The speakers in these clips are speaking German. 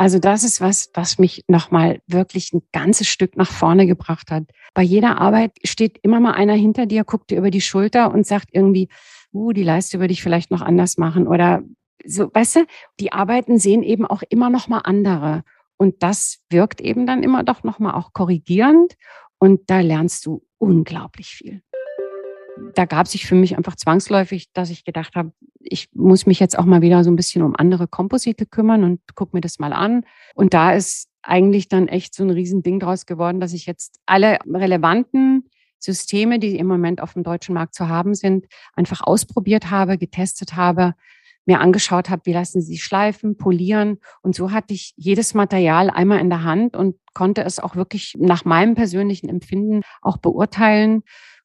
Also das ist was, was mich nochmal wirklich ein ganzes Stück nach vorne gebracht hat. Bei jeder Arbeit steht immer mal einer hinter dir, guckt dir über die Schulter und sagt irgendwie, uh, die Leiste würde ich vielleicht noch anders machen. Oder so, weißt du, die Arbeiten sehen eben auch immer noch mal andere. Und das wirkt eben dann immer doch noch mal auch korrigierend. Und da lernst du unglaublich viel da gab sich für mich einfach zwangsläufig, dass ich gedacht habe, ich muss mich jetzt auch mal wieder so ein bisschen um andere Komposite kümmern und guck mir das mal an. Und da ist eigentlich dann echt so ein Riesending draus geworden, dass ich jetzt alle relevanten Systeme, die im Moment auf dem deutschen Markt zu haben sind, einfach ausprobiert habe, getestet habe, mir angeschaut habe, wie lassen sie schleifen, polieren. Und so hatte ich jedes Material einmal in der Hand und konnte es auch wirklich nach meinem persönlichen Empfinden auch beurteilen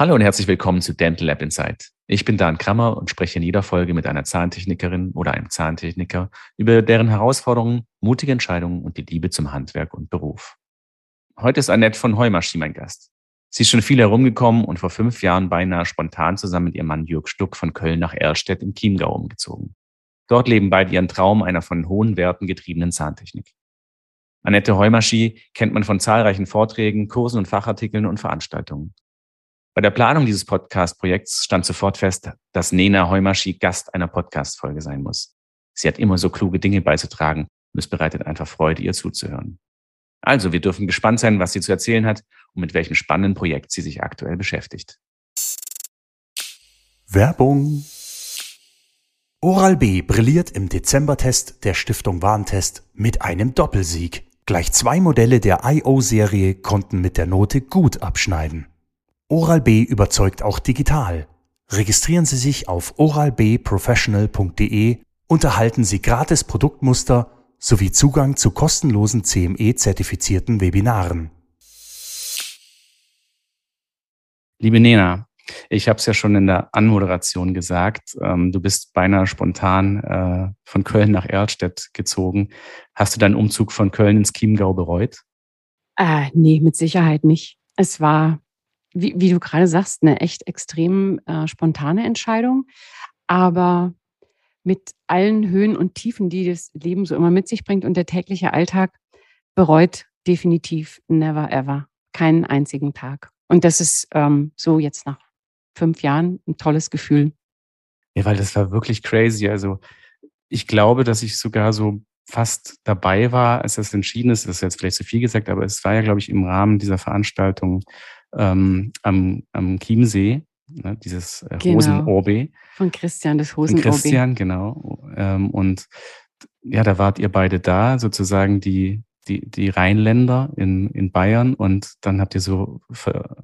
Hallo und herzlich willkommen zu Dental Lab Insight. Ich bin Dan Krammer und spreche in jeder Folge mit einer Zahntechnikerin oder einem Zahntechniker über deren Herausforderungen, mutige Entscheidungen und die Liebe zum Handwerk und Beruf. Heute ist Annette von Heumaschi mein Gast. Sie ist schon viel herumgekommen und vor fünf Jahren beinahe spontan zusammen mit ihrem Mann Jörg Stuck von Köln nach Erlstedt im Chiemgau umgezogen. Dort leben beide ihren Traum einer von hohen Werten getriebenen Zahntechnik. Annette Heumaschi kennt man von zahlreichen Vorträgen, Kursen und Fachartikeln und Veranstaltungen. Bei der Planung dieses Podcast-Projekts stand sofort fest, dass Nena Heumaschi Gast einer Podcast-Folge sein muss. Sie hat immer so kluge Dinge beizutragen und es bereitet einfach Freude, ihr zuzuhören. Also, wir dürfen gespannt sein, was sie zu erzählen hat und mit welchem spannenden Projekt sie sich aktuell beschäftigt. Werbung. Oral B brilliert im Dezembertest der Stiftung Warentest mit einem Doppelsieg. Gleich zwei Modelle der IO-Serie konnten mit der Note gut abschneiden. Oral-B überzeugt auch digital. Registrieren Sie sich auf oralbprofessional.de und erhalten Sie gratis Produktmuster sowie Zugang zu kostenlosen CME-zertifizierten Webinaren. Liebe Nena, ich habe es ja schon in der Anmoderation gesagt, ähm, du bist beinahe spontan äh, von Köln nach Erlstedt gezogen. Hast du deinen Umzug von Köln ins Chiemgau bereut? Äh, nee, mit Sicherheit nicht. Es war wie, wie du gerade sagst, eine echt extrem äh, spontane Entscheidung. Aber mit allen Höhen und Tiefen, die das Leben so immer mit sich bringt und der tägliche Alltag, bereut definitiv never ever keinen einzigen Tag. Und das ist ähm, so jetzt nach fünf Jahren ein tolles Gefühl. Ja, weil das war wirklich crazy. Also ich glaube, dass ich sogar so fast dabei war, als das entschieden ist. Das ist jetzt vielleicht zu viel gesagt, aber es war ja, glaube ich, im Rahmen dieser Veranstaltung ähm, am, am Chiemsee, ne, dieses äh, genau. Hosenorbe. Von Christian, das Hosenorbe. Von Christian, genau. Ähm, und ja, da wart ihr beide da, sozusagen die, die, die Rheinländer in, in Bayern und dann habt ihr so,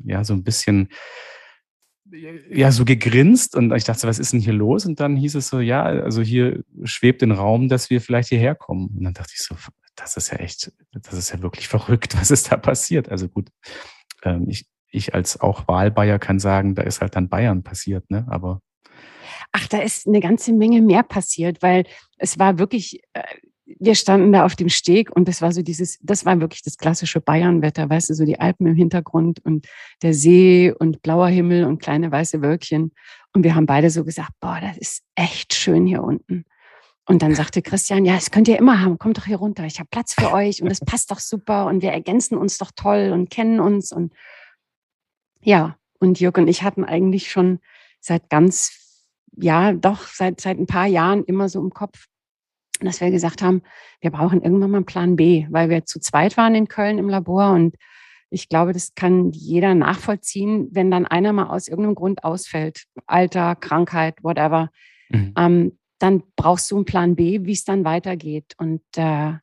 ja, so ein bisschen ja, so gegrinst und ich dachte, was ist denn hier los? Und dann hieß es so, ja, also hier schwebt im Raum, dass wir vielleicht hierher kommen. Und dann dachte ich so, das ist ja echt, das ist ja wirklich verrückt, was ist da passiert? Also gut, ähm, ich, ich als auch Wahlbayer kann sagen, da ist halt dann Bayern passiert, ne? Aber Ach, da ist eine ganze Menge mehr passiert, weil es war wirklich, äh, wir standen da auf dem Steg und das war so dieses, das war wirklich das klassische Bayernwetter, weißt du, so die Alpen im Hintergrund und der See und blauer Himmel und kleine weiße Wölkchen. Und wir haben beide so gesagt, boah, das ist echt schön hier unten. Und dann sagte Christian, ja, das könnt ihr immer haben, kommt doch hier runter, ich habe Platz für euch und es passt doch super und wir ergänzen uns doch toll und kennen uns und ja, und Jörg und ich hatten eigentlich schon seit ganz, ja, doch seit, seit ein paar Jahren immer so im Kopf, dass wir gesagt haben, wir brauchen irgendwann mal einen Plan B, weil wir zu zweit waren in Köln im Labor und ich glaube, das kann jeder nachvollziehen, wenn dann einer mal aus irgendeinem Grund ausfällt, Alter, Krankheit, whatever, mhm. ähm, dann brauchst du einen Plan B, wie es dann weitergeht. Und äh,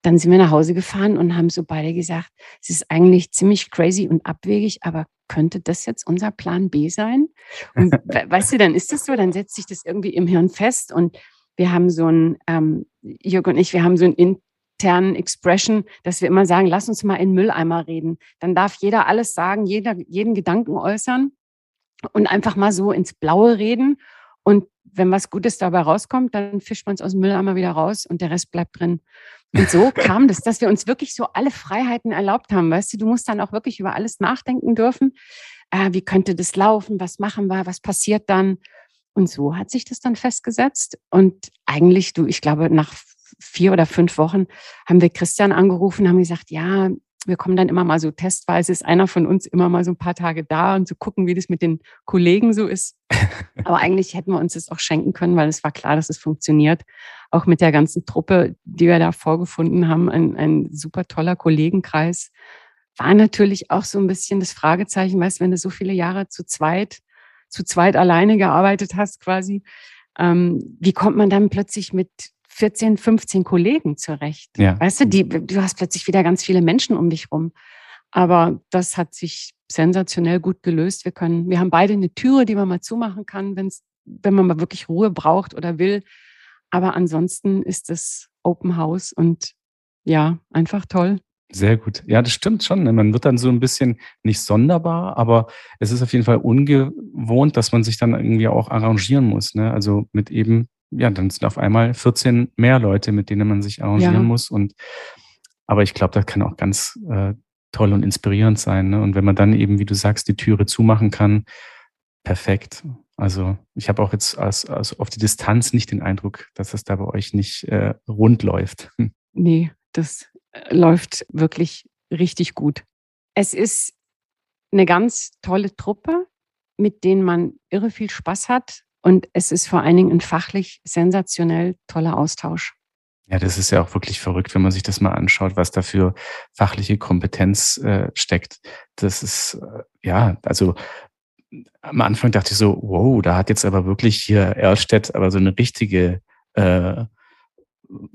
dann sind wir nach Hause gefahren und haben so beide gesagt, es ist eigentlich ziemlich crazy und abwegig, aber könnte das jetzt unser Plan B sein? Und weißt du, dann ist das so, dann setzt sich das irgendwie im Hirn fest und wir haben so ein, ähm, Jörg und ich, wir haben so ein internen Expression, dass wir immer sagen, lass uns mal in Mülleimer reden. Dann darf jeder alles sagen, jeder jeden Gedanken äußern und einfach mal so ins Blaue reden. Und wenn was Gutes dabei rauskommt, dann fischt man es aus dem Mülleimer wieder raus und der Rest bleibt drin. Und so kam das, dass wir uns wirklich so alle Freiheiten erlaubt haben. Weißt du, du musst dann auch wirklich über alles nachdenken dürfen. Äh, wie könnte das laufen? Was machen wir? Was passiert dann? Und so hat sich das dann festgesetzt. Und eigentlich, du, ich glaube, nach vier oder fünf Wochen haben wir Christian angerufen, haben gesagt, ja, wir kommen dann immer mal so testweise, ist einer von uns immer mal so ein paar Tage da und zu so gucken, wie das mit den Kollegen so ist. Aber eigentlich hätten wir uns das auch schenken können, weil es war klar, dass es funktioniert. Auch mit der ganzen Truppe, die wir da vorgefunden haben, ein, ein super toller Kollegenkreis. War natürlich auch so ein bisschen das Fragezeichen, weißt, wenn du so viele Jahre zu zweit, zu zweit alleine gearbeitet hast quasi, ähm, wie kommt man dann plötzlich mit 14, 15 Kollegen zurecht. Ja. Weißt du, die, du hast plötzlich wieder ganz viele Menschen um dich rum. Aber das hat sich sensationell gut gelöst. Wir können, wir haben beide eine Türe, die man mal zumachen kann, wenn's, wenn man mal wirklich Ruhe braucht oder will. Aber ansonsten ist es Open House und ja, einfach toll. Sehr gut. Ja, das stimmt schon. Ne? Man wird dann so ein bisschen nicht sonderbar, aber es ist auf jeden Fall ungewohnt, dass man sich dann irgendwie auch arrangieren muss. Ne? Also mit eben ja, dann sind auf einmal 14 mehr Leute, mit denen man sich arrangieren ja. muss. Und aber ich glaube, das kann auch ganz äh, toll und inspirierend sein. Ne? Und wenn man dann eben, wie du sagst, die Türe zumachen kann, perfekt. Also ich habe auch jetzt als, als auf die Distanz nicht den Eindruck, dass das da bei euch nicht äh, rund läuft. Nee, das äh, läuft wirklich richtig gut. Es ist eine ganz tolle Truppe, mit denen man irre viel Spaß hat. Und es ist vor allen Dingen ein fachlich sensationell toller Austausch. Ja, das ist ja auch wirklich verrückt, wenn man sich das mal anschaut, was da für fachliche Kompetenz äh, steckt. Das ist, äh, ja, also am Anfang dachte ich so, wow, da hat jetzt aber wirklich hier Erstedt aber so eine richtige äh,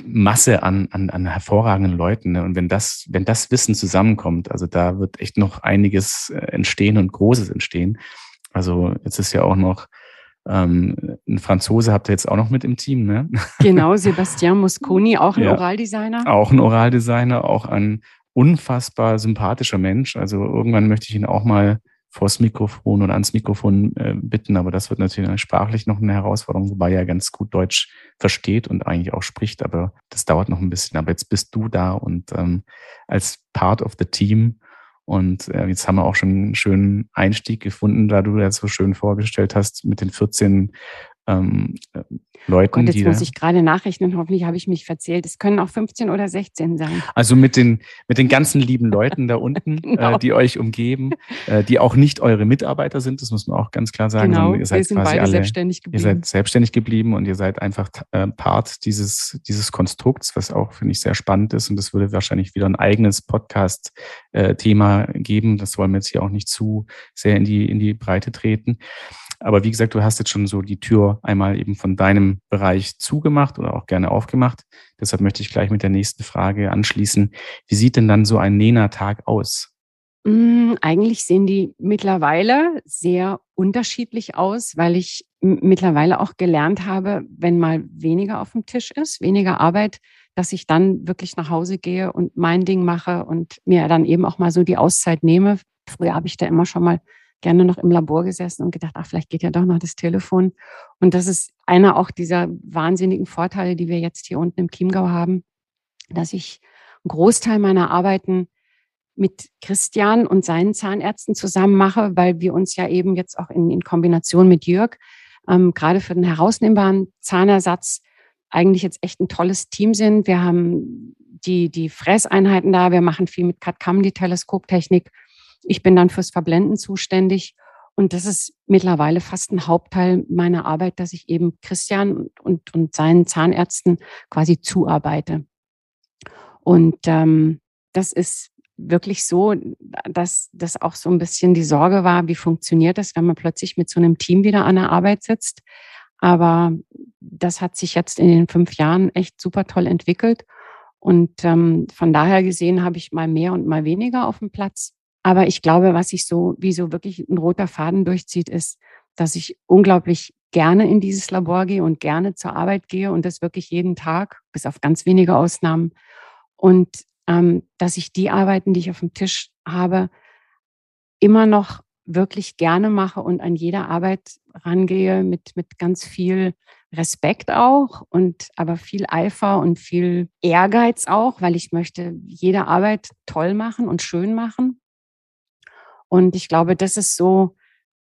Masse an, an, an hervorragenden Leuten. Ne? Und wenn das, wenn das Wissen zusammenkommt, also da wird echt noch einiges äh, entstehen und Großes entstehen. Also jetzt ist ja auch noch ähm, ein Franzose habt ihr jetzt auch noch mit im Team, ne? Genau, Sebastian Mosconi, auch ein ja, Oraldesigner. Auch ein Oraldesigner, auch ein unfassbar sympathischer Mensch. Also irgendwann möchte ich ihn auch mal vors Mikrofon oder ans Mikrofon äh, bitten, aber das wird natürlich sprachlich noch eine Herausforderung, wobei er ganz gut Deutsch versteht und eigentlich auch spricht, aber das dauert noch ein bisschen. Aber jetzt bist du da und ähm, als Part of the Team und äh, jetzt haben wir auch schon einen schönen Einstieg gefunden, da du das so schön vorgestellt hast mit den 14 ähm, äh, Leuten. Gott, jetzt muss ich gerade nachrechnen, hoffentlich habe ich mich verzählt. Es können auch 15 oder 16 sein. Also mit den, mit den ganzen lieben Leuten da unten, genau. äh, die euch umgeben, äh, die auch nicht eure Mitarbeiter sind, das muss man auch ganz klar sagen. Genau, ihr seid wir sind quasi beide alle, selbstständig geblieben. Ihr seid selbstständig geblieben und ihr seid einfach äh, Part dieses, dieses Konstrukts, was auch, finde ich, sehr spannend ist. Und das würde wahrscheinlich wieder ein eigenes Podcast-Thema äh, geben. Das wollen wir jetzt hier auch nicht zu sehr in die, in die Breite treten. Aber wie gesagt, du hast jetzt schon so die Tür einmal eben von deinem Bereich zugemacht oder auch gerne aufgemacht. Deshalb möchte ich gleich mit der nächsten Frage anschließen. Wie sieht denn dann so ein Nena-Tag aus? Mm, eigentlich sehen die mittlerweile sehr unterschiedlich aus, weil ich mittlerweile auch gelernt habe, wenn mal weniger auf dem Tisch ist, weniger Arbeit, dass ich dann wirklich nach Hause gehe und mein Ding mache und mir dann eben auch mal so die Auszeit nehme. Früher habe ich da immer schon mal gerne noch im Labor gesessen und gedacht, ach, vielleicht geht ja doch noch das Telefon. Und das ist einer auch dieser wahnsinnigen Vorteile, die wir jetzt hier unten im Chiemgau haben, dass ich einen Großteil meiner Arbeiten mit Christian und seinen Zahnärzten zusammen mache, weil wir uns ja eben jetzt auch in, in Kombination mit Jörg ähm, gerade für den herausnehmbaren Zahnersatz eigentlich jetzt echt ein tolles Team sind. Wir haben die, die Fresseinheiten da, wir machen viel mit CAD-CAM, die Teleskoptechnik ich bin dann fürs Verblenden zuständig. Und das ist mittlerweile fast ein Hauptteil meiner Arbeit, dass ich eben Christian und, und seinen Zahnärzten quasi zuarbeite. Und ähm, das ist wirklich so, dass das auch so ein bisschen die Sorge war, wie funktioniert das, wenn man plötzlich mit so einem Team wieder an der Arbeit sitzt. Aber das hat sich jetzt in den fünf Jahren echt super toll entwickelt. Und ähm, von daher gesehen habe ich mal mehr und mal weniger auf dem Platz. Aber ich glaube, was sich so, wie so wirklich ein roter Faden durchzieht, ist, dass ich unglaublich gerne in dieses Labor gehe und gerne zur Arbeit gehe und das wirklich jeden Tag, bis auf ganz wenige Ausnahmen. und ähm, dass ich die Arbeiten, die ich auf dem Tisch habe, immer noch wirklich gerne mache und an jede Arbeit rangehe mit, mit ganz viel Respekt auch und aber viel Eifer und viel Ehrgeiz auch, weil ich möchte jede Arbeit toll machen und schön machen. Und ich glaube, das ist so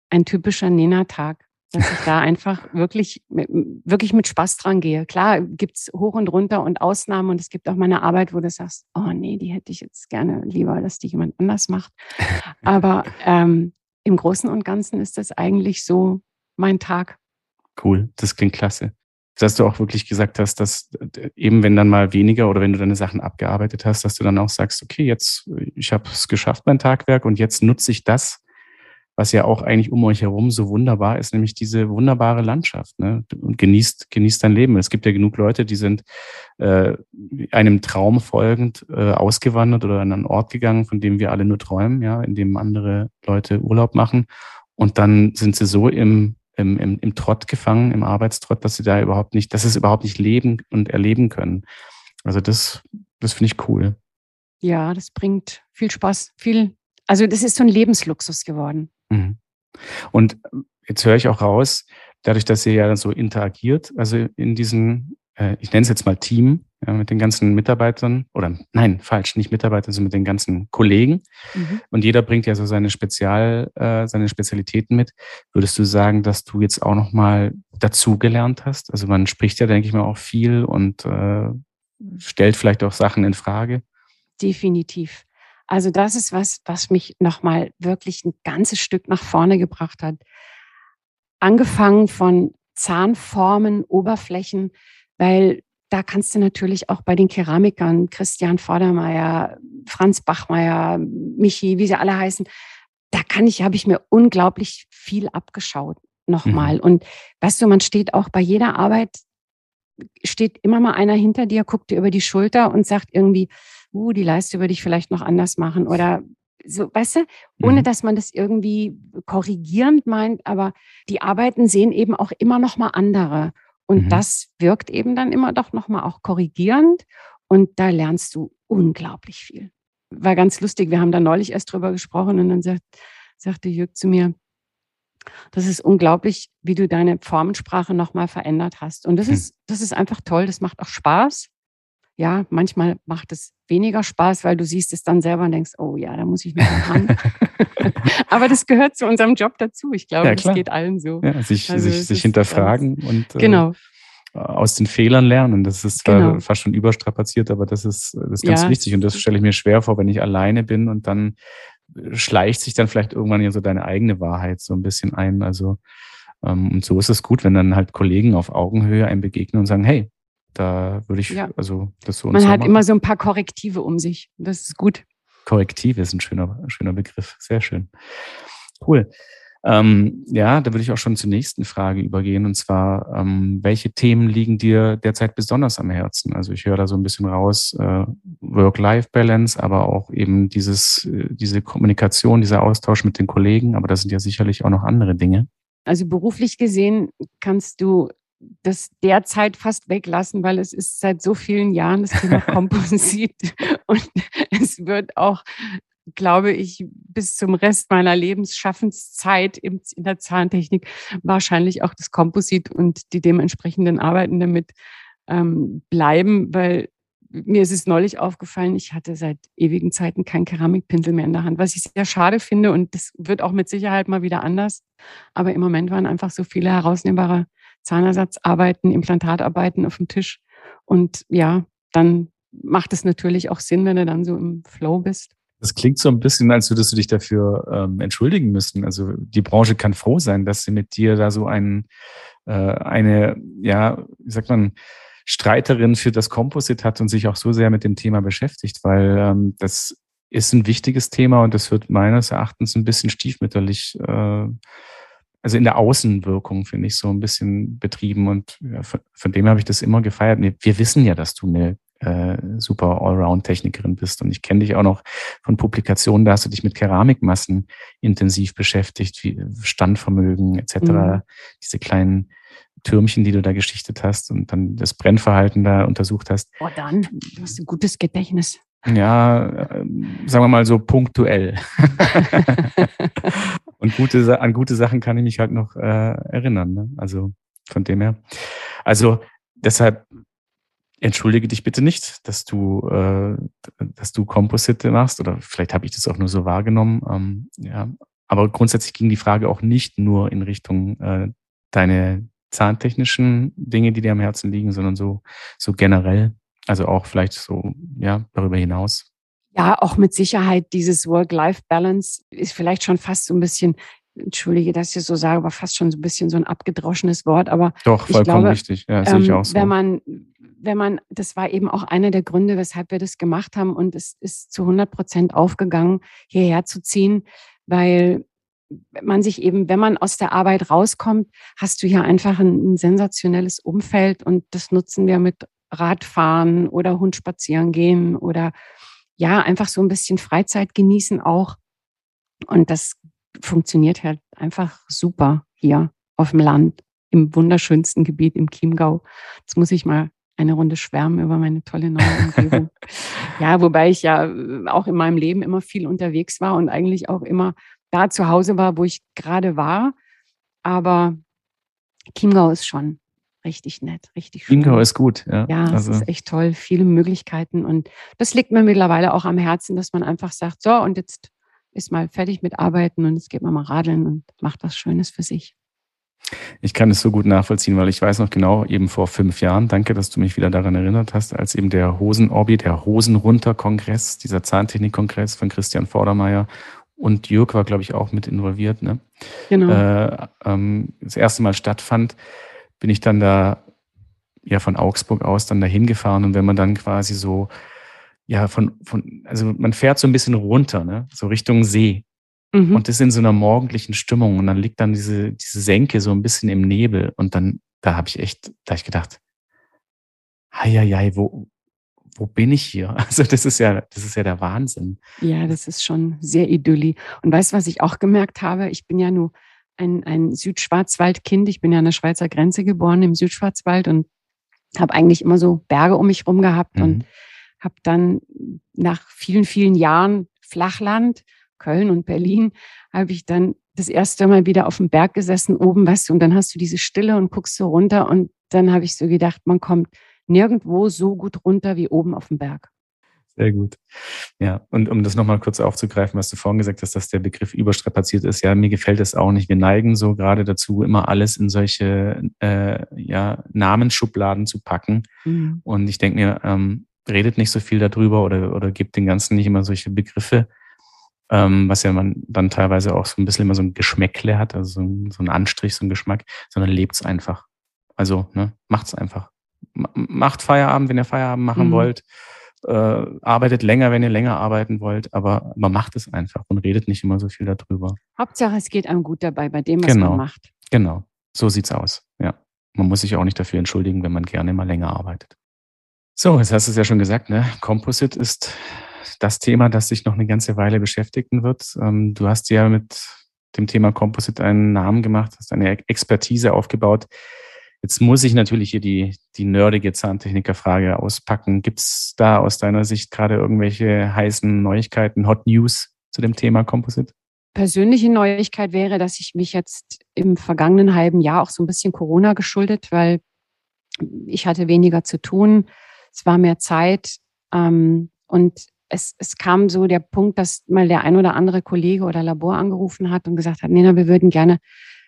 ein typischer Nena-Tag, dass ich da einfach wirklich, wirklich mit Spaß dran gehe. Klar gibt's hoch und runter und Ausnahmen und es gibt auch mal eine Arbeit, wo du sagst, oh nee, die hätte ich jetzt gerne lieber, dass die jemand anders macht. Aber ähm, im Großen und Ganzen ist das eigentlich so mein Tag. Cool, das klingt klasse. Dass du auch wirklich gesagt hast, dass äh, eben wenn dann mal weniger oder wenn du deine Sachen abgearbeitet hast, dass du dann auch sagst, okay, jetzt, ich habe es geschafft, mein Tagwerk, und jetzt nutze ich das, was ja auch eigentlich um euch herum so wunderbar ist, nämlich diese wunderbare Landschaft. Ne? Und genießt, genießt dein Leben. Es gibt ja genug Leute, die sind äh, einem Traum folgend äh, ausgewandert oder an einen Ort gegangen, von dem wir alle nur träumen, ja, in dem andere Leute Urlaub machen. Und dann sind sie so im, im, im, im Trott gefangen, im Arbeitstrott, dass sie da überhaupt nicht, dass sie es überhaupt nicht leben und erleben können. Also das, das finde ich cool. Ja, das bringt viel Spaß, viel, also das ist so ein Lebensluxus geworden. Mhm. Und jetzt höre ich auch raus, dadurch, dass ihr ja so interagiert, also in diesem, äh, ich nenne es jetzt mal Team, ja, mit den ganzen Mitarbeitern, oder nein, falsch, nicht Mitarbeitern, sondern mit den ganzen Kollegen. Mhm. Und jeder bringt ja so seine Spezial, äh, seine Spezialitäten mit. Würdest du sagen, dass du jetzt auch nochmal dazugelernt hast? Also man spricht ja, denke ich mal, auch viel und äh, stellt vielleicht auch Sachen in Frage. Definitiv. Also das ist was, was mich nochmal wirklich ein ganzes Stück nach vorne gebracht hat. Angefangen von Zahnformen, Oberflächen, weil da kannst du natürlich auch bei den Keramikern, Christian Vordermeier, Franz Bachmeier, Michi, wie sie alle heißen, da kann ich, habe ich mir unglaublich viel abgeschaut nochmal. Mhm. Und weißt du, man steht auch bei jeder Arbeit, steht immer mal einer hinter dir, guckt dir über die Schulter und sagt irgendwie, uh, die Leiste würde ich vielleicht noch anders machen oder so, weißt du, ohne mhm. dass man das irgendwie korrigierend meint, aber die Arbeiten sehen eben auch immer noch mal andere und mhm. das wirkt eben dann immer doch noch mal auch korrigierend und da lernst du unglaublich viel. War ganz lustig, wir haben da neulich erst drüber gesprochen und dann sagt, sagte Jürg zu mir, das ist unglaublich, wie du deine Formensprache nochmal verändert hast. Und das hm. ist, das ist einfach toll. Das macht auch Spaß ja, manchmal macht es weniger Spaß, weil du siehst es dann selber und denkst, oh ja, da muss ich noch ran. Aber das gehört zu unserem Job dazu. Ich glaube, ja, das geht allen so. Ja, sich, also sich, sich hinterfragen ganz, und äh, genau. Äh, aus den Fehlern lernen. Das ist genau. fast schon überstrapaziert, aber das ist, das ist ganz ja, wichtig. Und das stelle ich mir schwer vor, wenn ich alleine bin und dann schleicht sich dann vielleicht irgendwann ja so deine eigene Wahrheit so ein bisschen ein. Also ähm, und so ist es gut, wenn dann halt Kollegen auf Augenhöhe einem begegnen und sagen, hey, da würde ich, ja. also das so Man so hat machen. immer so ein paar Korrektive um sich. Das ist gut. Korrektive ist ein schöner, schöner Begriff. Sehr schön. Cool. Ähm, ja, da würde ich auch schon zur nächsten Frage übergehen. Und zwar, ähm, welche Themen liegen dir derzeit besonders am Herzen? Also ich höre da so ein bisschen raus, äh, Work-Life-Balance, aber auch eben dieses, äh, diese Kommunikation, dieser Austausch mit den Kollegen. Aber da sind ja sicherlich auch noch andere Dinge. Also beruflich gesehen kannst du das derzeit fast weglassen, weil es ist seit so vielen Jahren das Thema Komposit und es wird auch, glaube ich, bis zum Rest meiner Lebensschaffenszeit in der Zahntechnik wahrscheinlich auch das Komposit und die dementsprechenden Arbeiten damit ähm, bleiben, weil mir ist es neulich aufgefallen, ich hatte seit ewigen Zeiten keinen Keramikpinsel mehr in der Hand, was ich sehr schade finde und das wird auch mit Sicherheit mal wieder anders. Aber im Moment waren einfach so viele herausnehmbare Zahnersatzarbeiten, Implantatarbeiten auf dem Tisch. Und ja, dann macht es natürlich auch Sinn, wenn du dann so im Flow bist. Das klingt so ein bisschen, als würdest du dich dafür ähm, entschuldigen müssen. Also die Branche kann froh sein, dass sie mit dir da so ein, äh, eine, ja, wie sagt man, Streiterin für das Composite hat und sich auch so sehr mit dem Thema beschäftigt, weil ähm, das ist ein wichtiges Thema und das wird meines Erachtens ein bisschen stiefmütterlich äh, also in der Außenwirkung, finde ich, so ein bisschen betrieben. Und ja, von, von, dem habe ich das immer gefeiert. Wir wissen ja, dass du eine äh, super Allround-Technikerin bist. Und ich kenne dich auch noch von Publikationen, da hast du dich mit Keramikmassen intensiv beschäftigt, wie Standvermögen etc. Mhm. Diese kleinen Türmchen, die du da geschichtet hast und dann das Brennverhalten da untersucht hast. Oh, dann, du hast ein gutes Gedächtnis. Ja, äh, sagen wir mal so punktuell. und gute, an gute Sachen kann ich mich halt noch äh, erinnern. Ne? Also von dem her. Also deshalb entschuldige dich bitte nicht, dass du, äh, dass du Composite machst oder vielleicht habe ich das auch nur so wahrgenommen. Ähm, ja, aber grundsätzlich ging die Frage auch nicht nur in Richtung äh, deine zahntechnischen Dinge, die dir am Herzen liegen, sondern so, so generell. Also auch vielleicht so, ja, darüber hinaus. Ja, auch mit Sicherheit dieses Work-Life-Balance ist vielleicht schon fast so ein bisschen, entschuldige, dass ich so sage, aber fast schon so ein bisschen so ein abgedroschenes Wort. Aber doch, vollkommen glaube, richtig. Ja, sehe ich ähm, auch so. Wenn man, wenn man, das war eben auch einer der Gründe, weshalb wir das gemacht haben und es ist zu 100 Prozent aufgegangen, hierher zu ziehen, weil man sich eben, wenn man aus der Arbeit rauskommt, hast du hier einfach ein, ein sensationelles Umfeld und das nutzen wir mit Radfahren oder Hund spazieren gehen oder ja, einfach so ein bisschen Freizeit genießen auch. Und das funktioniert halt einfach super hier auf dem Land, im wunderschönsten Gebiet im Chiemgau. Jetzt muss ich mal eine Runde schwärmen über meine tolle neue Umgebung. ja, wobei ich ja äh, auch in meinem Leben immer viel unterwegs war und eigentlich auch immer da zu Hause war, wo ich gerade war. Aber Chiemgau ist schon richtig nett, richtig schön. Chiemgau ist gut, ja. Ja, also. es ist echt toll, viele Möglichkeiten. Und das liegt mir mittlerweile auch am Herzen, dass man einfach sagt, so, und jetzt ist mal fertig mit Arbeiten und jetzt geht man mal radeln und macht was Schönes für sich. Ich kann es so gut nachvollziehen, weil ich weiß noch genau, eben vor fünf Jahren, danke, dass du mich wieder daran erinnert hast, als eben der Hosenorbi, der Hosenrunter-Kongress, dieser Zahntechnik-Kongress von Christian Vordermeier und Jörg war, glaube ich, auch mit involviert, ne? Genau. Äh, ähm, das erste Mal stattfand, bin ich dann da ja von Augsburg aus dann dahin gefahren und wenn man dann quasi so ja von von also man fährt so ein bisschen runter, ne, so Richtung See mhm. und ist in so einer morgendlichen Stimmung und dann liegt dann diese diese Senke so ein bisschen im Nebel und dann da habe ich echt da hab ich gedacht, hei, wo wo bin ich hier? Also das ist ja, das ist ja der Wahnsinn. Ja, das ist schon sehr idyllisch. Und weißt du, was ich auch gemerkt habe? Ich bin ja nur ein, ein Südschwarzwaldkind. Ich bin ja an der Schweizer Grenze geboren im Südschwarzwald und habe eigentlich immer so Berge um mich rum gehabt mhm. und habe dann nach vielen, vielen Jahren Flachland, Köln und Berlin, habe ich dann das erste Mal wieder auf dem Berg gesessen, oben, weißt du, und dann hast du diese Stille und guckst so runter und dann habe ich so gedacht, man kommt nirgendwo so gut runter wie oben auf dem Berg. Sehr gut. Ja, und um das nochmal kurz aufzugreifen, was du vorhin gesagt hast, dass der Begriff überstrapaziert ist, ja, mir gefällt das auch nicht. Wir neigen so gerade dazu, immer alles in solche äh, ja, Namensschubladen zu packen. Mhm. Und ich denke mir, ähm, redet nicht so viel darüber oder, oder gibt den Ganzen nicht immer solche Begriffe, ähm, was ja man dann teilweise auch so ein bisschen immer so ein Geschmäckle hat, also so ein, so ein Anstrich, so ein Geschmack, sondern lebt es einfach. Also, ne, macht's einfach macht Feierabend, wenn ihr Feierabend machen mhm. wollt. Äh, arbeitet länger, wenn ihr länger arbeiten wollt, aber man macht es einfach und redet nicht immer so viel darüber. Hauptsache, es geht einem gut dabei bei dem, was genau. man macht. Genau, so sieht's aus. Ja, man muss sich auch nicht dafür entschuldigen, wenn man gerne mal länger arbeitet. So, jetzt hast du es ja schon gesagt, ne? Composite ist das Thema, das sich noch eine ganze Weile beschäftigen wird. Ähm, du hast ja mit dem Thema Composite einen Namen gemacht, hast eine Expertise aufgebaut, Jetzt muss ich natürlich hier die, die nerdige Zahntechniker-Frage auspacken. Gibt es da aus deiner Sicht gerade irgendwelche heißen Neuigkeiten, Hot News zu dem Thema Composite? Persönliche Neuigkeit wäre, dass ich mich jetzt im vergangenen halben Jahr auch so ein bisschen Corona geschuldet, weil ich hatte weniger zu tun. Es war mehr Zeit. Ähm, und es, es kam so der Punkt, dass mal der ein oder andere Kollege oder Labor angerufen hat und gesagt hat, Nena, wir würden gerne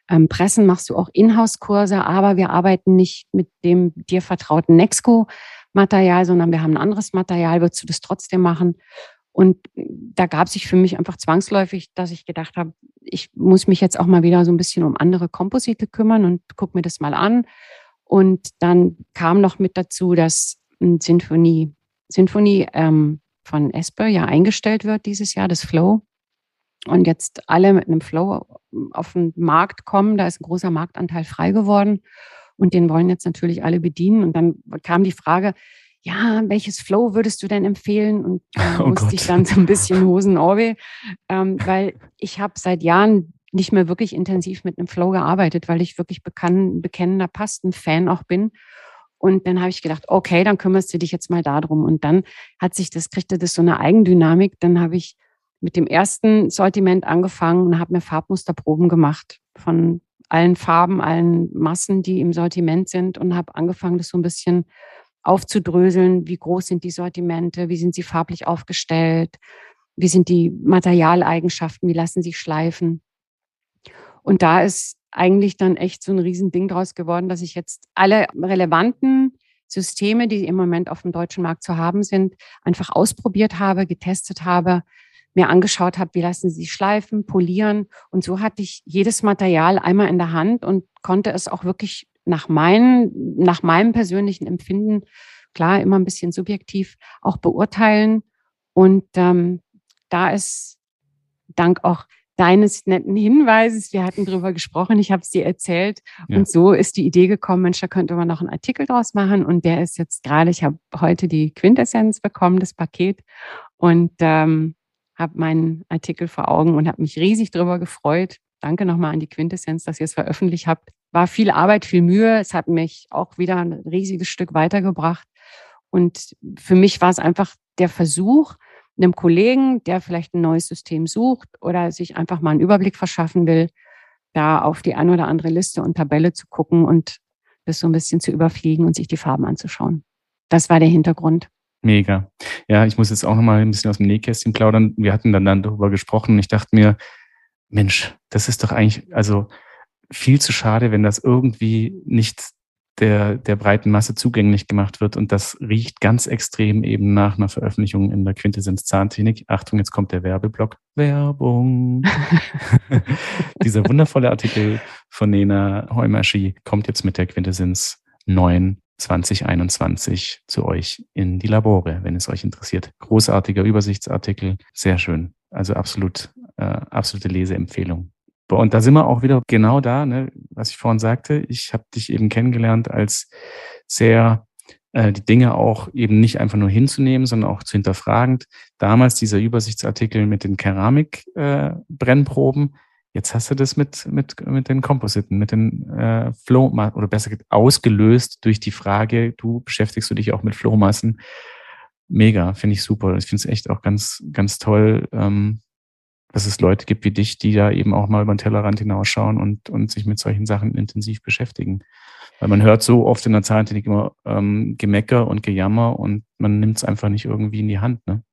ähm, Pressen machst du auch Inhouse-Kurse, aber wir arbeiten nicht mit dem dir vertrauten Nexco-Material, sondern wir haben ein anderes Material. Würdest du das trotzdem machen? Und da gab sich für mich einfach zwangsläufig, dass ich gedacht habe, ich muss mich jetzt auch mal wieder so ein bisschen um andere Komposite kümmern und guck mir das mal an. Und dann kam noch mit dazu, dass Sinfonie, Sinfonie ähm, von Esper ja eingestellt wird dieses Jahr, das Flow und jetzt alle mit einem Flow auf den Markt kommen, da ist ein großer Marktanteil frei geworden und den wollen jetzt natürlich alle bedienen. Und dann kam die Frage, ja, welches Flow würdest du denn empfehlen? Und da oh musste Gott. ich dann so ein bisschen Hosen ähm, weil ich habe seit Jahren nicht mehr wirklich intensiv mit einem Flow gearbeitet, weil ich wirklich bekann, bekennender Pasten-Fan auch bin. Und dann habe ich gedacht, okay, dann kümmerst du dich jetzt mal darum. Und dann hat sich das, kriegte das so eine Eigendynamik. Dann habe ich mit dem ersten Sortiment angefangen und habe mir Farbmusterproben gemacht von allen Farben, allen Massen, die im Sortiment sind und habe angefangen, das so ein bisschen aufzudröseln. Wie groß sind die Sortimente? Wie sind sie farblich aufgestellt? Wie sind die Materialeigenschaften? Wie lassen sie schleifen? Und da ist eigentlich dann echt so ein Riesending draus geworden, dass ich jetzt alle relevanten Systeme, die im Moment auf dem deutschen Markt zu haben sind, einfach ausprobiert habe, getestet habe, mir angeschaut habe, wie lassen sie schleifen, polieren. Und so hatte ich jedes Material einmal in der Hand und konnte es auch wirklich nach, mein, nach meinem persönlichen Empfinden, klar, immer ein bisschen subjektiv, auch beurteilen. Und ähm, da ist dank auch deines netten Hinweises, wir hatten darüber gesprochen, ich habe es dir erzählt ja. und so ist die Idee gekommen, Mensch, da könnte man noch einen Artikel draus machen und der ist jetzt gerade, ich habe heute die Quintessenz bekommen, das Paket und ähm, habe meinen Artikel vor Augen und habe mich riesig darüber gefreut. Danke nochmal an die Quintessenz, dass ihr es veröffentlicht habt. War viel Arbeit, viel Mühe. Es hat mich auch wieder ein riesiges Stück weitergebracht. Und für mich war es einfach der Versuch, einem Kollegen, der vielleicht ein neues System sucht oder sich einfach mal einen Überblick verschaffen will, da auf die eine oder andere Liste und Tabelle zu gucken und das so ein bisschen zu überfliegen und sich die Farben anzuschauen. Das war der Hintergrund. Mega. Ja, ich muss jetzt auch noch mal ein bisschen aus dem Nähkästchen plaudern. Wir hatten dann, dann darüber gesprochen und ich dachte mir, Mensch, das ist doch eigentlich, also viel zu schade, wenn das irgendwie nicht der, der breiten Masse zugänglich gemacht wird. Und das riecht ganz extrem eben nach einer Veröffentlichung in der Quintessenz Zahntechnik. Achtung, jetzt kommt der Werbeblock. Werbung. Dieser wundervolle Artikel von Nena Heumaschi kommt jetzt mit der Quintessenz 9 2021 zu euch in die Labore, wenn es euch interessiert. Großartiger Übersichtsartikel, sehr schön. Also absolut, äh, absolute Leseempfehlung. Und da sind wir auch wieder genau da, ne, was ich vorhin sagte. Ich habe dich eben kennengelernt als sehr äh, die Dinge auch eben nicht einfach nur hinzunehmen, sondern auch zu hinterfragend. Damals dieser Übersichtsartikel mit den Keramikbrennproben. Äh, Jetzt hast du das mit, mit, mit den Kompositen, mit den äh, Flow, oder besser gesagt, ausgelöst durch die Frage, du beschäftigst du dich auch mit Flohmassen. Mega, finde ich super. Ich finde es echt auch ganz, ganz toll, ähm, dass es Leute gibt wie dich, die da eben auch mal über den Tellerrand hinausschauen und, und sich mit solchen Sachen intensiv beschäftigen. Weil man hört so oft in der Zahntechnik immer ähm, Gemecker und Gejammer und man nimmt es einfach nicht irgendwie in die Hand. Ne?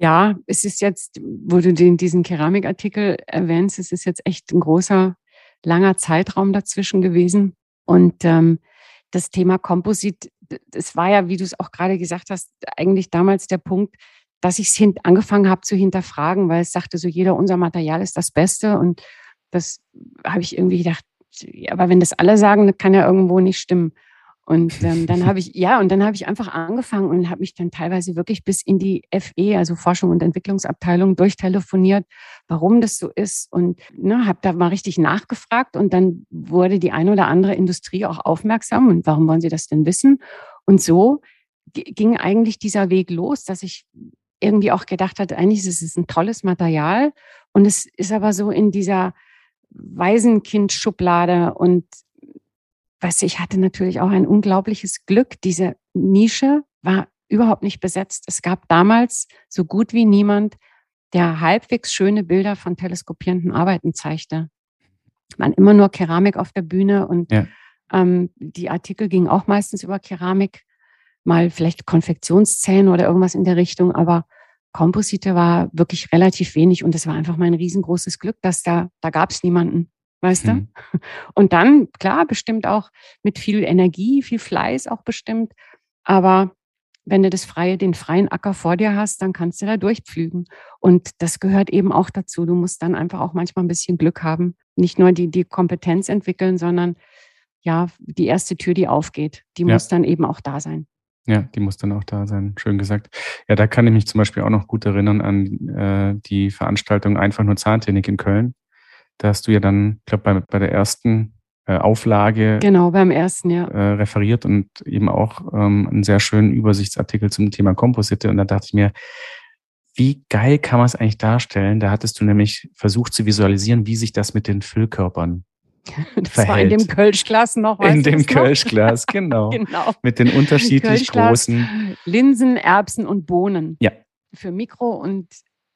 Ja, es ist jetzt, wo du den, diesen Keramikartikel erwähnst, es ist jetzt echt ein großer, langer Zeitraum dazwischen gewesen. Und ähm, das Thema Komposit, das war ja, wie du es auch gerade gesagt hast, eigentlich damals der Punkt, dass ich es angefangen habe zu hinterfragen, weil es sagte so, jeder unser Material ist das Beste. Und das habe ich irgendwie gedacht, aber wenn das alle sagen, das kann ja irgendwo nicht stimmen. Und ähm, dann habe ich, ja, und dann habe ich einfach angefangen und habe mich dann teilweise wirklich bis in die FE, also Forschung und Entwicklungsabteilung, durchtelefoniert, warum das so ist. Und ne, habe da mal richtig nachgefragt. Und dann wurde die eine oder andere Industrie auch aufmerksam. Und warum wollen sie das denn wissen? Und so ging eigentlich dieser Weg los, dass ich irgendwie auch gedacht hat, eigentlich ist es ein tolles Material und es ist aber so in dieser Waisenkind-Schublade und weißt du, ich hatte natürlich auch ein unglaubliches Glück. Diese Nische war überhaupt nicht besetzt. Es gab damals so gut wie niemand, der halbwegs schöne Bilder von teleskopierenden Arbeiten zeigte. Man immer nur Keramik auf der Bühne und ja. ähm, die Artikel gingen auch meistens über Keramik mal vielleicht Konfektionszähne oder irgendwas in der Richtung, aber Komposite war wirklich relativ wenig und es war einfach mein riesengroßes Glück, dass da, da gab es niemanden, weißt mhm. du? Und dann, klar, bestimmt auch mit viel Energie, viel Fleiß auch bestimmt, aber wenn du das freie, den freien Acker vor dir hast, dann kannst du da durchpflügen. Und das gehört eben auch dazu. Du musst dann einfach auch manchmal ein bisschen Glück haben. Nicht nur die, die Kompetenz entwickeln, sondern ja, die erste Tür, die aufgeht, die ja. muss dann eben auch da sein. Ja, die muss dann auch da sein. Schön gesagt. Ja, da kann ich mich zum Beispiel auch noch gut erinnern an äh, die Veranstaltung Einfach nur Zahntechnik in Köln. Da hast du ja dann, ich glaube, bei, bei der ersten äh, Auflage genau, beim ersten, ja. Äh, referiert und eben auch ähm, einen sehr schönen Übersichtsartikel zum Thema Komposite. Und da dachte ich mir, wie geil kann man es eigentlich darstellen? Da hattest du nämlich versucht zu visualisieren, wie sich das mit den Füllkörpern Das verhält. war in dem Kölschglas noch. in dem? Kölschglas, genau. genau. Mit den unterschiedlich großen. Linsen, Erbsen und Bohnen. Ja. Für Mikro- und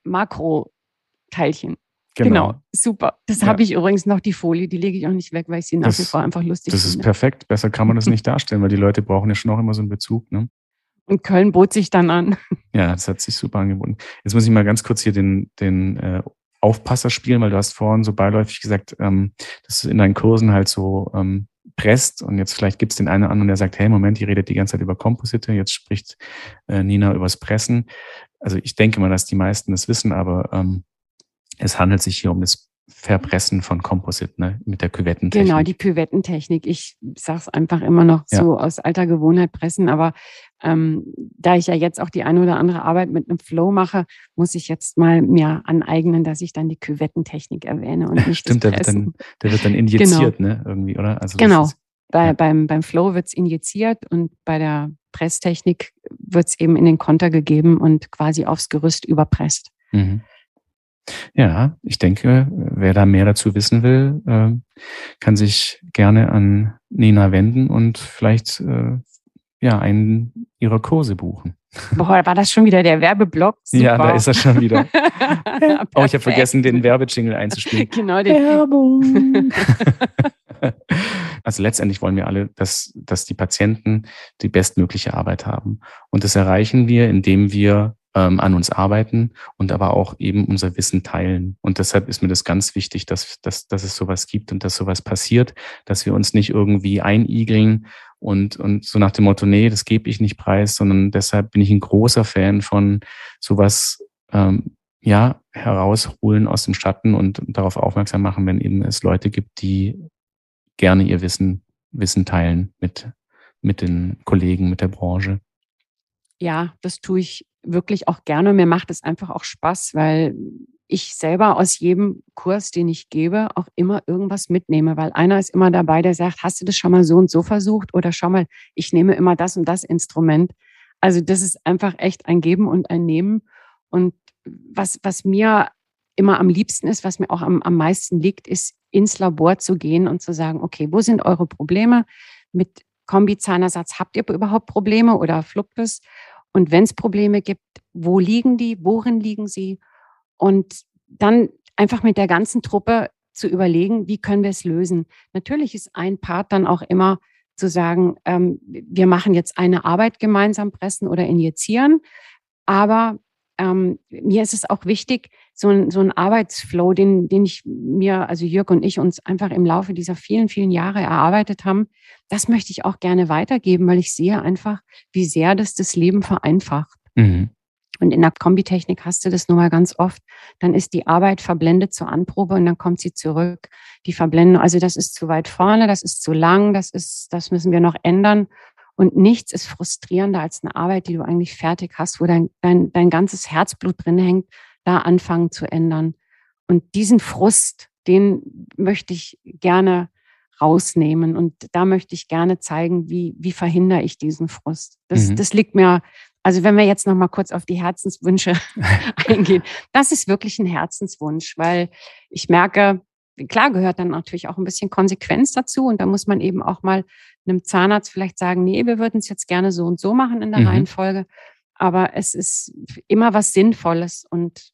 Makroteilchen. Genau. Genau. super. Das Ja. habe ich übrigens noch, die Folie, die lege ich auch nicht weg, weil ich sie nach Das- wie vor einfach lustig Das ist finde. perfekt. Besser kann man das nicht darstellen, weil die Leute brauchen ja schon auch immer so einen Bezug. Ne? Und Köln bot sich dann an. Ja, das hat sich super angeboten. Jetzt muss ich mal ganz kurz hier den, den äh, Aufpasser spielen, weil du hast vorhin so beiläufig gesagt, ähm, dass du in deinen Kursen halt so ähm, presst und jetzt vielleicht gibt es den einen oder anderen, der sagt, hey, Moment, die redet die ganze Zeit über Komposite, jetzt spricht äh, Nina übers Pressen. Also ich denke mal, dass die meisten das wissen, aber ähm, es handelt sich hier um das Verpressen von Composite, ne, mit der Küvettentechnik. Genau, die Küvettentechnik. Ich sage es einfach immer noch Ja. so aus alter Gewohnheit pressen, aber ähm, da ich ja jetzt auch die eine oder andere Arbeit mit einem Flow mache, muss ich jetzt mal mir aneignen, dass ich dann die Küvettentechnik erwähne und nicht Stimmt, das der wird, dann, der wird dann injiziert, ne, irgendwie, oder? Also Genau. ist- Bei, Ja. beim, beim Flow wird es injiziert und bei der Presstechnik wird es eben in den Konter gegeben und quasi aufs Gerüst überpresst. Mhm. Ja, ich denke, wer da mehr dazu wissen will, äh, kann sich gerne an Nina wenden und vielleicht äh, ja einen ihrer Kurse buchen. Boah, war das schon wieder der Werbeblock? Ja, da ist er schon wieder. er. Oh, ich habe vergessen, den Werbejingle einzuspielen. Genau, den, Werbung. also letztendlich wollen wir alle, dass, dass die Patienten die bestmögliche Arbeit haben. Und das erreichen wir, indem wir ähm, an uns arbeiten und aber auch eben unser Wissen teilen. Und deshalb ist mir das ganz wichtig, dass, dass, dass es sowas gibt und dass sowas passiert, dass wir uns nicht irgendwie einigeln und, und so nach dem Motto, nee, das gebe ich nicht preis, sondern deshalb bin ich ein großer Fan von sowas, ähm, ja, herausholen aus dem Schatten und darauf aufmerksam machen, wenn eben es Leute gibt, die gerne ihr Wissen, Wissen teilen mit, mit den Kollegen, mit der Branche. ja, das tue ich wirklich auch gerne. Mir macht es einfach auch Spaß, weil ich selber aus jedem Kurs, den ich gebe, auch immer irgendwas mitnehme, weil einer ist immer dabei, der sagt, hast du das schon mal so und so versucht oder schau mal, ich nehme immer das und das Instrument. Also das ist einfach echt ein Geben und ein Nehmen. Und was, was mir immer am liebsten ist, was mir auch am, am meisten liegt, ist ins Labor zu gehen und zu sagen, okay, wo sind eure Probleme mit Kombizahnersatz? Habt ihr überhaupt Probleme oder Fluctus? Und wenn es Probleme gibt, wo liegen die? Worin liegen sie? Und dann einfach mit der ganzen Truppe zu überlegen, wie können wir es lösen. Natürlich ist ein Part dann auch immer zu sagen, ähm, wir machen jetzt eine Arbeit gemeinsam pressen oder injizieren. Aber ähm, mir ist es auch wichtig, so ein, so ein Arbeitsflow, den, den ich mir, also Jörg und ich uns einfach im Laufe dieser vielen, vielen Jahre erarbeitet haben, das möchte ich auch gerne weitergeben, weil ich sehe einfach, wie sehr das das Leben vereinfacht. Mhm. Und in der Kombitechnik hast du das nun mal ganz oft. Dann ist die Arbeit verblendet zur Anprobe und dann kommt sie zurück. Die Verblendung, also das ist zu weit vorne, das ist zu lang, das ist, das müssen wir noch ändern. Und nichts ist frustrierender als eine Arbeit, die du eigentlich fertig hast, wo dein, dein, dein ganzes Herzblut drin hängt, da anfangen zu ändern. Und diesen Frust, den möchte ich gerne rausnehmen. Und da möchte ich gerne zeigen, wie, wie verhindere ich diesen Frust. Das, Mhm. das liegt mir, also wenn wir jetzt noch mal kurz auf die Herzenswünsche eingehen, das ist wirklich ein Herzenswunsch, weil ich merke, klar gehört dann natürlich auch ein bisschen Konsequenz dazu und da muss man eben auch mal einem Zahnarzt vielleicht sagen, nee, wir würden es jetzt gerne so und so machen in der Mhm. Reihenfolge, aber es ist immer was Sinnvolles und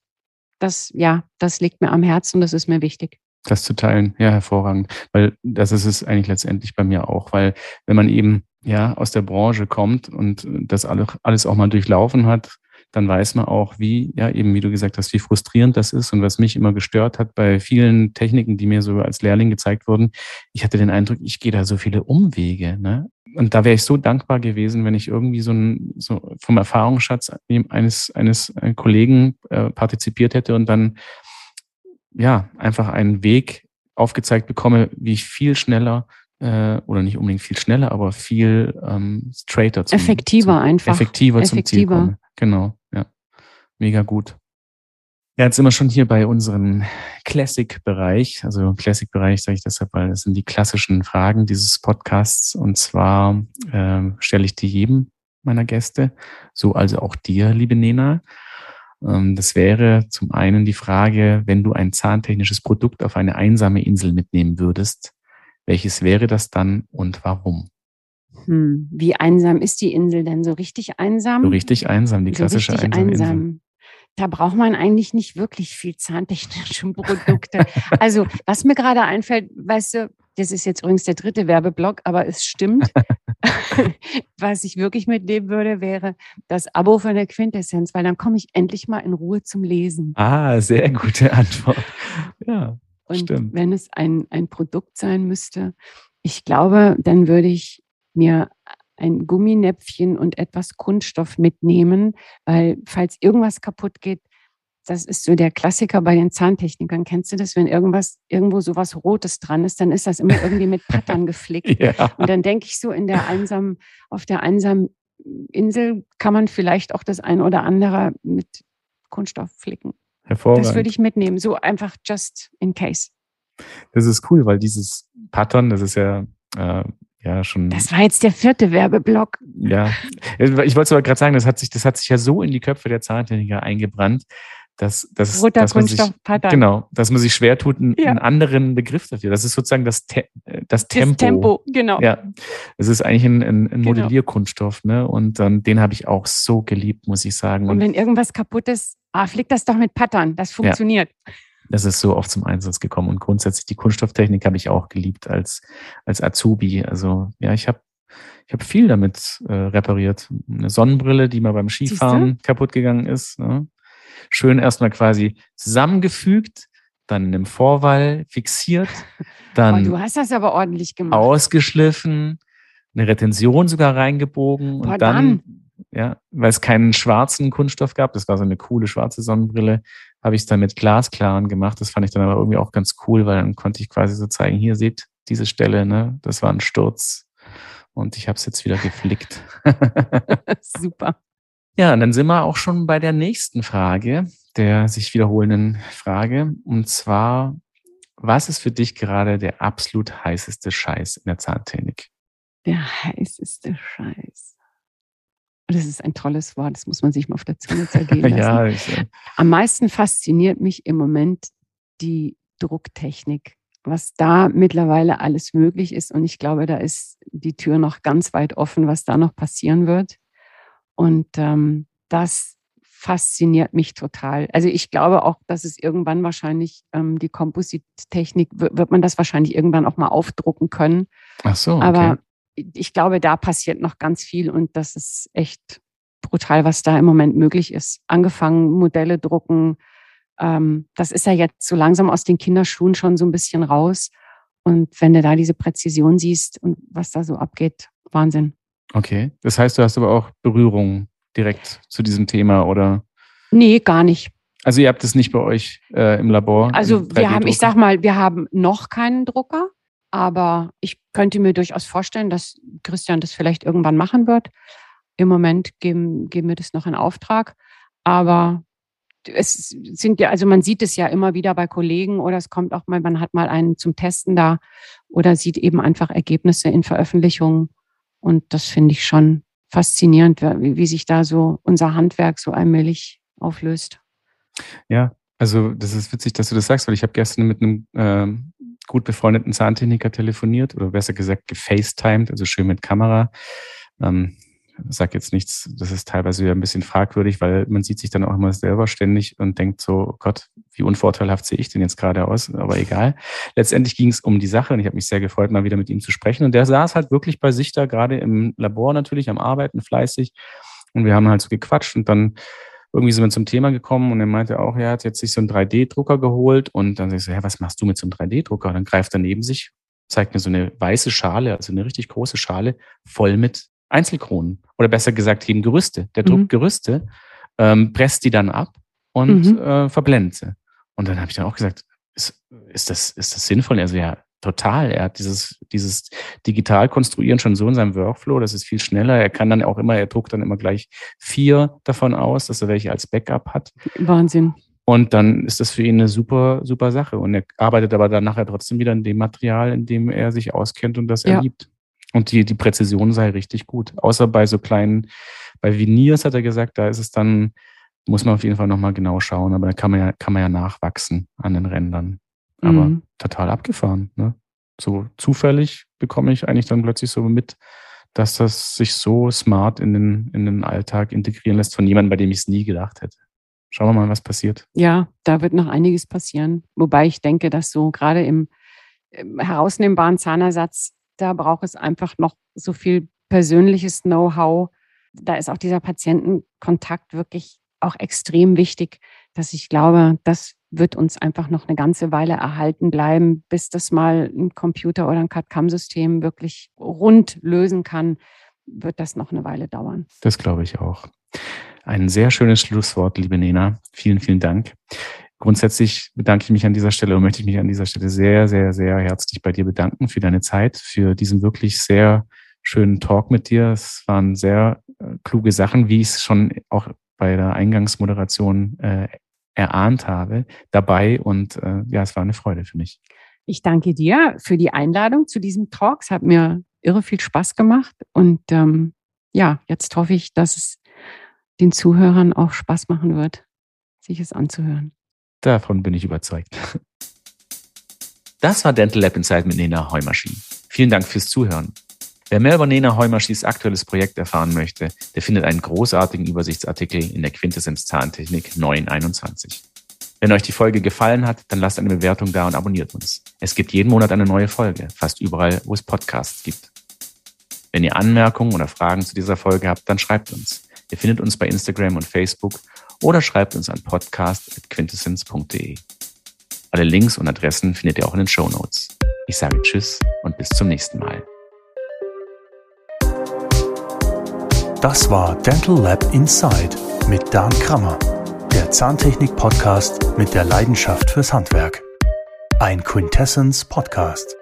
das, ja, das liegt mir am Herzen und das ist mir wichtig. Das zu teilen, ja, hervorragend. Weil das ist es eigentlich letztendlich bei mir auch, weil wenn man eben ja aus der Branche kommt und das alle- alles auch mal durchlaufen hat, dann weiß man auch, wie, ja, eben wie du gesagt hast, wie frustrierend das ist und was mich immer gestört hat bei vielen Techniken, die mir so als Lehrling gezeigt wurden. Ich hatte den Eindruck, ich gehe da so viele Umwege, ne? Und da wäre ich so dankbar gewesen, wenn ich irgendwie so, ein, so vom Erfahrungsschatz eines, eines äh, Kollegen äh, partizipiert hätte und dann ja, einfach einen Weg aufgezeigt bekomme, wie ich viel schneller äh, oder nicht unbedingt viel schneller, aber viel ähm, straighter zum, Effektiver zum, einfach. effektiver, zum Ziel Effektiver. komme. Genau. Mega gut. Ja, jetzt sind wir schon hier bei unserem Classic-Bereich. Also Classic-Bereich sage ich deshalb, weil das sind die klassischen Fragen dieses Podcasts. Und zwar ähm, stelle ich die jedem meiner Gäste, so also auch dir, liebe Nena. Ähm, das wäre zum einen die Frage, wenn du ein zahntechnisches Produkt auf eine einsame Insel mitnehmen würdest, welches wäre das dann und warum? Hm, wie einsam ist die Insel denn? So richtig einsam? So richtig einsam, die klassische so einsame einsam. Insel. Da braucht man eigentlich nicht wirklich viel zahntechnische Produkte. also, was mir gerade einfällt, weißt du, das ist jetzt übrigens der dritte Werbeblock, aber es stimmt. Was ich wirklich mitnehmen würde, wäre das Abo von der Quintessenz, weil dann komme ich endlich mal in Ruhe zum Lesen. Ah, sehr gute Antwort. Ja, Und stimmt. wenn es ein, ein Produkt sein müsste, ich glaube, dann würde ich mir ein Gumminäpfchen und etwas Kunststoff mitnehmen, weil falls irgendwas kaputt geht, das ist so der Klassiker bei den Zahntechnikern. Kennst du das? Wenn irgendwas, irgendwo so was Rotes dran ist, dann ist das immer irgendwie mit Pattern geflickt. ja. Und dann denke ich so in der einsamen, auf der einsamen Insel kann man vielleicht auch das ein oder andere mit Kunststoff flicken. Hervorragend. Das würde ich mitnehmen. So einfach just in case. Das ist cool, weil dieses Pattern, das ist ja äh, ja schon. Das war jetzt der vierte Werbeblock. Ja, ich wollte aber gerade sagen, das hat sich, das hat sich ja so in die Köpfe der Zahntechniker eingebrannt, dass, dass, Roter dass, man sich, genau, dass man sich schwer tut, einen, ja. einen, anderen Begriff dafür. Das ist sozusagen das, Te äh, das Tempo. Das Tempo, genau. Ja, es ist eigentlich ein, ein, ein genau. Modellierkunststoff, ne? Und ähm, den habe ich auch so geliebt, muss ich sagen. Und, Und, wenn irgendwas kaputt ist, ah, flick das doch mit Pattern. Das funktioniert. Ja. Das ist so oft zum Einsatz gekommen. Und grundsätzlich die Kunststofftechnik habe ich auch geliebt als, als Azubi. Also ja, ich habe ich habe viel damit äh, repariert. Eine Sonnenbrille, die mal beim Skifahren kaputt gegangen ist. Ne? schön erstmal quasi zusammengefügt, dann in einem Vorwall fixiert, dann oh, du hast das aber ordentlich gemacht. ausgeschliffen, eine Retention sogar reingebogen Boah, und dann, dann, ja, weil es keinen schwarzen Kunststoff gab, das war so eine coole schwarze Sonnenbrille, habe ich es dann mit glasklaren gemacht. Das fand ich dann aber irgendwie auch ganz cool, weil dann konnte ich quasi so zeigen, hier seht diese Stelle, ne, das war ein Sturz und ich habe es jetzt wieder geflickt. Super. Ja, und dann sind wir auch schon bei der nächsten Frage, der sich wiederholenden Frage. Und zwar, was ist für dich gerade der absolut heißeste Scheiß in der Zahntechnik? Der heißeste Scheiß. Das ist ein tolles Wort, das muss man sich mal auf der Zunge zergehen lassen. ja, ich, äh Am meisten fasziniert mich im Moment die Drucktechnik, was da mittlerweile alles möglich ist. Und ich glaube, da ist die Tür noch ganz weit offen, was da noch passieren wird. Und ähm, das fasziniert mich total. Also ich glaube auch, dass es irgendwann wahrscheinlich ähm, die Komposittechnik wird man das wahrscheinlich irgendwann auch mal aufdrucken können. Ach so. Okay. Aber ich glaube, da passiert noch ganz viel und das ist echt brutal, was da im Moment möglich ist. Angefangen Modelle drucken. Ähm, das ist ja jetzt so langsam aus den Kinderschuhen schon so ein bisschen raus. Und wenn du da diese Präzision siehst und was da so abgeht, Wahnsinn. Okay. Das heißt, du hast aber auch Berührung direkt zu diesem Thema oder? Nee, gar nicht. Also ihr habt es nicht bei euch äh, im Labor? Also wir haben, ich sag mal, wir haben noch keinen Drucker, aber ich könnte mir durchaus vorstellen, dass Christian das vielleicht irgendwann machen wird. Im Moment geben, geben wir das noch in Auftrag. Aber es sind ja, also man sieht es ja immer wieder bei Kollegen oder es kommt auch mal, man hat mal einen zum Testen da oder sieht eben einfach Ergebnisse in Veröffentlichungen und das finde ich schon faszinierend, wie, wie sich da so unser Handwerk so allmählich auflöst. Ja, also das ist witzig, dass du das sagst, weil ich habe gestern mit einem äh, gut befreundeten Zahntechniker telefoniert oder besser gesagt gefacetimed, also schön mit Kamera. Ähm, sag jetzt nichts, das ist teilweise wieder ein bisschen fragwürdig, weil man sieht sich dann auch immer selber ständig und denkt so, oh Gott, wie unvorteilhaft sehe ich denn jetzt gerade aus, aber egal. Letztendlich ging es um die Sache und ich habe mich sehr gefreut, mal wieder mit ihm zu sprechen. Und der saß halt wirklich bei sich da, gerade im Labor natürlich, am Arbeiten, fleißig. Und wir haben halt so gequatscht und dann irgendwie sind wir zum Thema gekommen und er meinte auch, er hat jetzt sich so einen 3D-Drucker geholt und dann sag ich so, ja, was machst du mit so einem 3D-Drucker? Und dann greift er neben sich, zeigt mir so eine weiße Schale, also eine richtig große Schale, voll mit Einzelkronen oder besser gesagt eben Gerüste. Der druckt mhm. Gerüste, ähm, presst die dann ab und mhm. äh, verblendet sie. Und dann habe ich dann auch gesagt, ist, ist, das, ist das sinnvoll? Also ja, total. Er hat dieses, dieses digital konstruieren schon so in seinem Workflow, das ist viel schneller. Er kann dann auch immer, er druckt dann immer gleich vier davon aus, dass er welche als Backup hat. Wahnsinn. Und dann ist das für ihn eine super, super Sache. Und er arbeitet aber dann nachher trotzdem wieder in dem Material, in dem er sich auskennt und das er ja. liebt. Und die, die Präzision sei richtig gut. Außer bei so kleinen, bei Veneers hat er gesagt, da ist es dann muss man auf jeden Fall nochmal genau schauen, aber da kann man ja, kann man ja nachwachsen an den Rändern. Aber mhm. total abgefahren. Ne? So zufällig bekomme ich eigentlich dann plötzlich so mit, dass das sich so smart in den, in den Alltag integrieren lässt von jemandem, bei dem ich es nie gedacht hätte. Schauen wir mal, was passiert. Ja, da wird noch einiges passieren. Wobei ich denke, dass so gerade im, im herausnehmbaren Zahnersatz, da braucht es einfach noch so viel persönliches Know-how. Da ist auch dieser Patientenkontakt wirklich auch extrem wichtig, dass ich glaube, das wird uns einfach noch eine ganze Weile erhalten bleiben, bis das mal ein Computer oder ein CAD-CAM-System wirklich rund lösen kann, wird das noch eine Weile dauern. Das glaube ich auch. Ein sehr schönes Schlusswort, liebe Nena. Vielen, vielen Dank. Grundsätzlich bedanke ich mich an dieser Stelle und möchte ich mich an dieser Stelle sehr, sehr, sehr herzlich bei dir bedanken für deine Zeit, für diesen wirklich sehr schönen Talk mit dir. Es waren sehr äh, kluge Sachen, wie ich es schon auch bei der Eingangsmoderation äh, erahnt habe, dabei. Und äh, ja, es war eine Freude für mich. Ich danke dir für die Einladung zu diesem Talk. Es hat mir irre viel Spaß gemacht. Und ähm, ja, jetzt hoffe ich, dass es den Zuhörern auch Spaß machen wird, sich es anzuhören. Davon bin ich überzeugt. Das war Dental Lab Inside mit Nena Heumaschin. Vielen Dank fürs Zuhören. Wer mehr über Nena Heumaschis aktuelles Projekt erfahren möchte, der findet einen großartigen Übersichtsartikel in der Quintessenz Zahntechnik 921. Wenn euch die Folge gefallen hat, dann lasst eine Bewertung da und abonniert uns. Es gibt jeden Monat eine neue Folge, fast überall, wo es Podcasts gibt. Wenn ihr Anmerkungen oder Fragen zu dieser Folge habt, dann schreibt uns. Ihr findet uns bei Instagram und Facebook oder schreibt uns an podcast.quintessence.de. Alle Links und Adressen findet ihr auch in den Show Notes. Ich sage Tschüss und bis zum nächsten Mal. Das war Dental Lab Inside mit Dan Krammer, der Zahntechnik-Podcast mit der Leidenschaft fürs Handwerk. Ein Quintessence Podcast.